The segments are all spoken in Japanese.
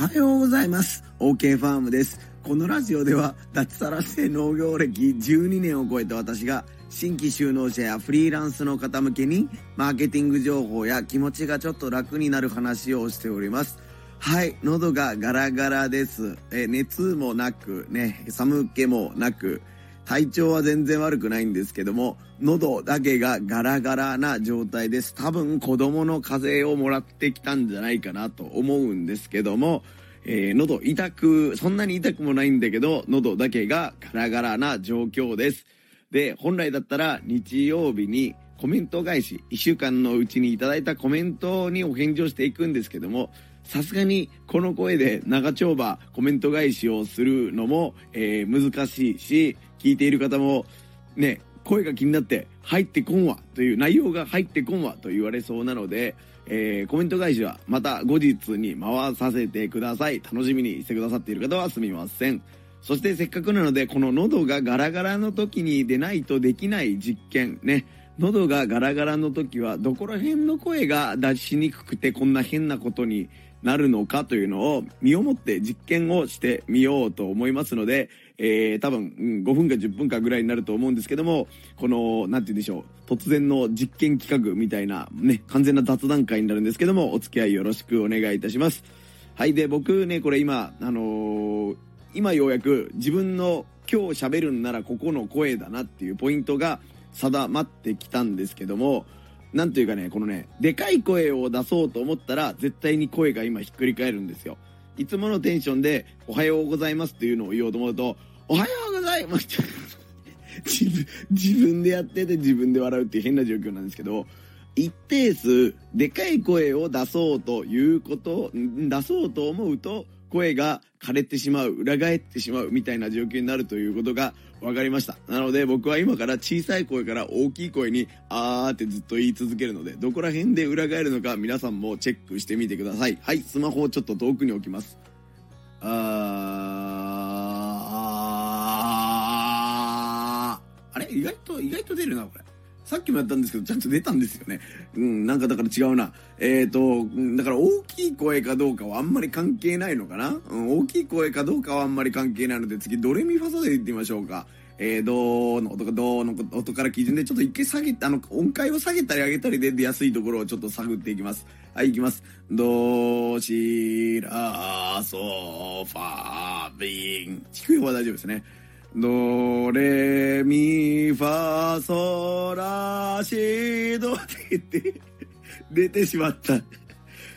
はようございます。OK ファームです。このラジオでは脱サラして農業歴12年を超えた私が新規就農者やフリーランスの方向けにマーケティング情報や気持ちがちょっと楽になる話をしております。はい、喉がガラガラです。え熱もなく、ね、寒気もなく、体調は全然悪くないんですけども、喉だけがガラガラな状態です。多分子供の風邪をもらってきたんじゃないかなと思うんですけども、えー、喉痛く、そんなに痛くもないんだけど、喉だけがガラガラな状況です。で、本来だったら日曜日にコメント返し、1週間のうちにいただいたコメントにお返事をしていくんですけども、さすがにこの声で長丁場コメント返しをするのも、えー、難しいし、聞いている方もね、声が気になって入ってこんわという内容が入ってこんわと言われそうなので、えー、コメント返しはまた後日に回させてください。楽しみにしてくださっている方はすみません。そしてせっかくなので、この喉がガラガラの時に出ないとできない実験ね。喉がガラガラの時はどこら辺の声が出しにくくてこんな変なことになるのかというのを身をもって実験をしてみようと思いますので、えー、多分、うん、5分か10分かぐらいになると思うんですけども、この、なんて言うんでしょう、突然の実験企画みたいな、ね、完全な雑談会になるんですけども、お付き合いよろしくお願いいたします。はい、で、僕ね、これ今、あのー、今ようやく自分の今日喋るんならここの声だなっていうポイントが定まってきたんですけども、なんというかね、このね、でかい声を出そうと思ったら、絶対に声が今ひっくり返るんですよ。いつものテンションで、おはようございますっていうのを言おうと思うと、おはようございます自分、自分でやってて自分で笑うっていう変な状況なんですけど、一定数、でかい声を出そうということ、出そうと思うと、声が枯れてしまう、裏返ってしまうみたいな状況になるということが分かりました。なので僕は今から小さい声から大きい声にあーってずっと言い続けるので、どこら辺で裏返るのか皆さんもチェックしてみてください。はい、スマホをちょっと遠くに置きます。あー、あれ？意外と、意外と出るな、これ。さっきもやったんですけど、ちゃんと出たんですよね。うん、なんかだから違うな。えっ、ー、と、だから大きい声かどうかはあんまり関係ないのかなうん、大きい声かどうかはあんまり関係ないので、次、ドレミファソで言ってみましょうか。えー、ドーの音かドーの音から基準でちょっと一回下げて、あの、音階を下げたり上げたりで出やすいところをちょっと探っていきます。はい、いきます。ドーシラーソーファービン。低い方は大丈夫ですね。ドレミファソラシドって言って出てしまった。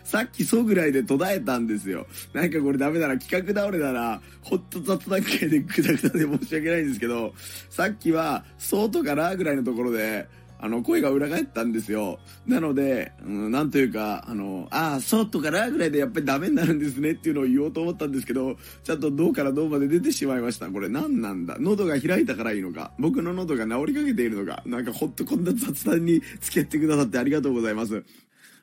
さっきそうぐらいで途絶えたんですよ。なんかこれダメなら、企画倒れだな、ほっと雑談会でグダグダで申し訳ないんですけど、さっきは、そうとかなぐらいのところで、あの、声が裏返ったんですよ。なので、うん、なんというか、あの、ああ、そうとかなぐらいでやっぱりダメになるんですねっていうのを言おうと思ったんですけど、ちゃんとどうからどうまで出てしまいました。これ何なんだ？喉が開いたからいいのか？僕の喉が治りかけているのか？なんかほっとこんな雑談に付き合ってくださってありがとうございます。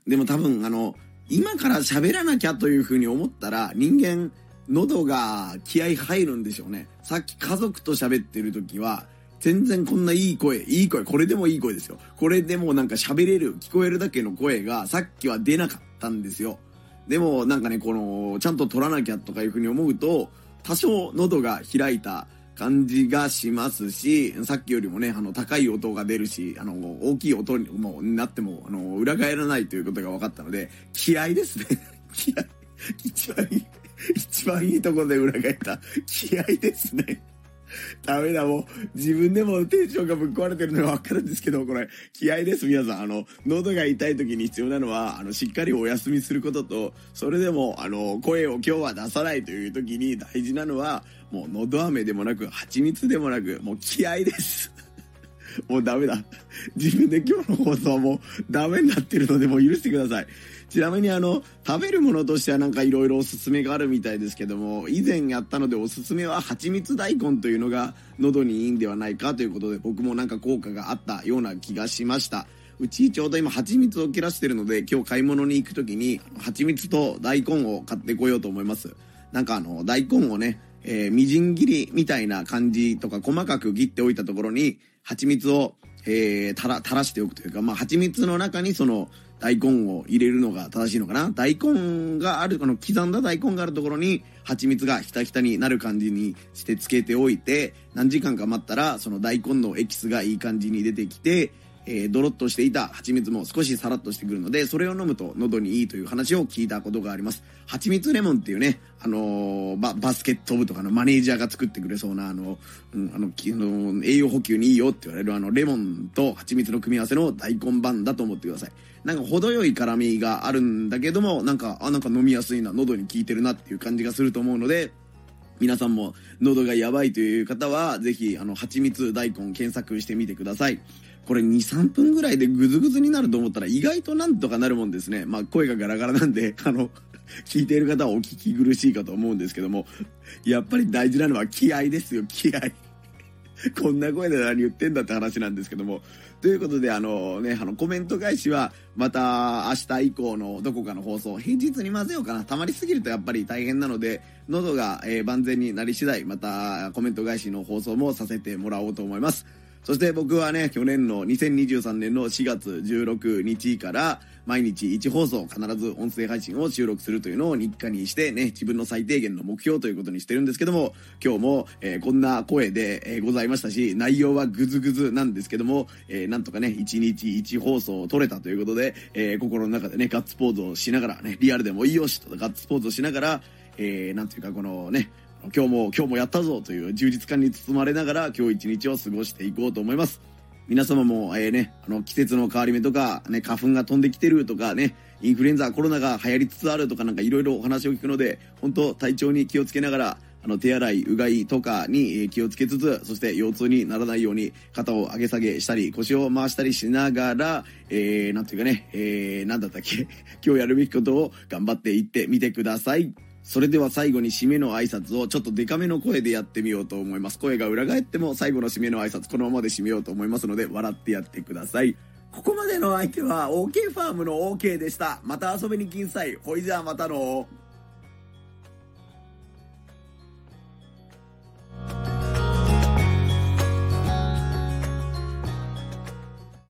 でも多分、あの、今から喋らなきゃというふうに思ったら、人間、喉が気合入るんでしょうね。さっき家族と喋ってる時は、全然こんないい声、いい声、これでもいい声ですよ。これでもなんか喋れる、聞こえるだけの声がさっきは出なかったんですよ。でもなんかね、この、ちゃんと取らなきゃとかいうふうに思うと、多少喉が開いた感じがしますし、さっきよりもね、あの、高い音が出るし、あの、大きい音にもなっても、あの、裏返らないということが分かったので、気合ですね。気合。一番いい、一番いいところで裏返った。気合ですね。ダメだ、もう。自分でもテンションがぶっ壊れてるのがわかるんですけど、これ、気合です、皆さん。あの、喉が痛い時に必要なのは、あの、しっかりお休みすることと、それでも、あの、声を今日は出さないという時に大事なのは、もう、喉飴でもなく、蜂蜜でもなく、もう気合です。もうダメだ。自分で今日の放送はもうダメになってるので、もう許してください。ちなみにあの、食べるものとしてはなんか色々おすすめがあるみたいですけども、以前やったのでおすすめは蜂蜜大根というのが喉にいいんではないかということで、僕もなんか効果があったような気がしました。うちちょうど今蜂蜜を切らしてるので、今日買い物に行く時に蜂蜜と大根を買ってこようと思います。なんかあの、大根をね、えー、みじん切りみたいな感じとか細かく切っておいたところに、蜂蜜を、えー、たら、垂らしておくというか、まあ、蜂蜜の中にその、大根を入れるのが正しいのかな。大根がある、この刻んだ大根があるところに蜂蜜がひたひたになる感じにしてつけておいて、何時間か待ったらその大根のエキスがいい感じに出てきて、えー、ドロッとしていた蜂蜜も少しサラッとしてくるので、それを飲むと喉にいいという話を聞いたことがあります。蜂蜜レモンっていうね、あのー、ババスケット部とかのマネージャーが作ってくれそうな、あの、うん、あの、あの栄養補給にいいよって言われるあの、レモンと蜂蜜の組み合わせの大根版だと思ってください。なんか程よい辛みがあるんだけども、なんか、あ、なんか飲みやすいな、喉に効いてるなっていう感じがすると思うので、皆さんも喉がやばいという方は、ぜひ、あの、蜂蜜大根検索してみてください。これ2、3分ぐらいでグズグズになると思ったら意外となんとかなるもんですね。まあ声がガラガラなんで、あの、聞いている方はお聞き苦しいかと思うんですけども、やっぱり大事なのは気合ですよ、気合。こんな声で何言ってんだって話なんですけども。ということで、あのね、あの、コメント返しは、また明日以降のどこかの放送、平日に混ぜようかな。溜まりすぎるとやっぱり大変なので、喉が、えー、万全になり次第、またコメント返しの放送もさせてもらおうと思います。そして僕はね、去年の2023年の4月16日から毎日1放送必ず音声配信を収録するというのを日課にしてね、自分の最低限の目標ということにしてるんですけども、今日も、えー、こんな声で、えー、ございましたし、内容はグズグズなんですけども、えー、なんとかね、1日1放送を撮れたということで、え心の中でね、ガッツポーズをしながらね、リアルでもいいよしとガッツポーズをしながら、えー、なんていうかこのね、今日も、今日もやったぞという充実感に包まれながら今日一日を過ごしていこうと思います。皆様も、えー、ね、あの、季節の変わり目とか、ね、花粉が飛んできてるとかね、インフルエンザ、コロナが流行りつつあるとかなんかいろいろお話を聞くので、本当体調に気をつけながら、あの、手洗い、うがいとかに気をつけつつ、そして腰痛にならないように肩を上げ下げしたり、腰を回したりしながら、えー、ていうかね、えー、なんだったっけ、今日やるべきことを頑張っていってみてください。それでは最後に締めの挨拶をちょっとデカめの声でやってみようと思います。声が裏返っても最後の締めの挨拶このままで締めようと思いますので笑ってやってください。ここまでの相手は OK ファームの OK でした。また遊びに来んさい。ほいじゃあまたの。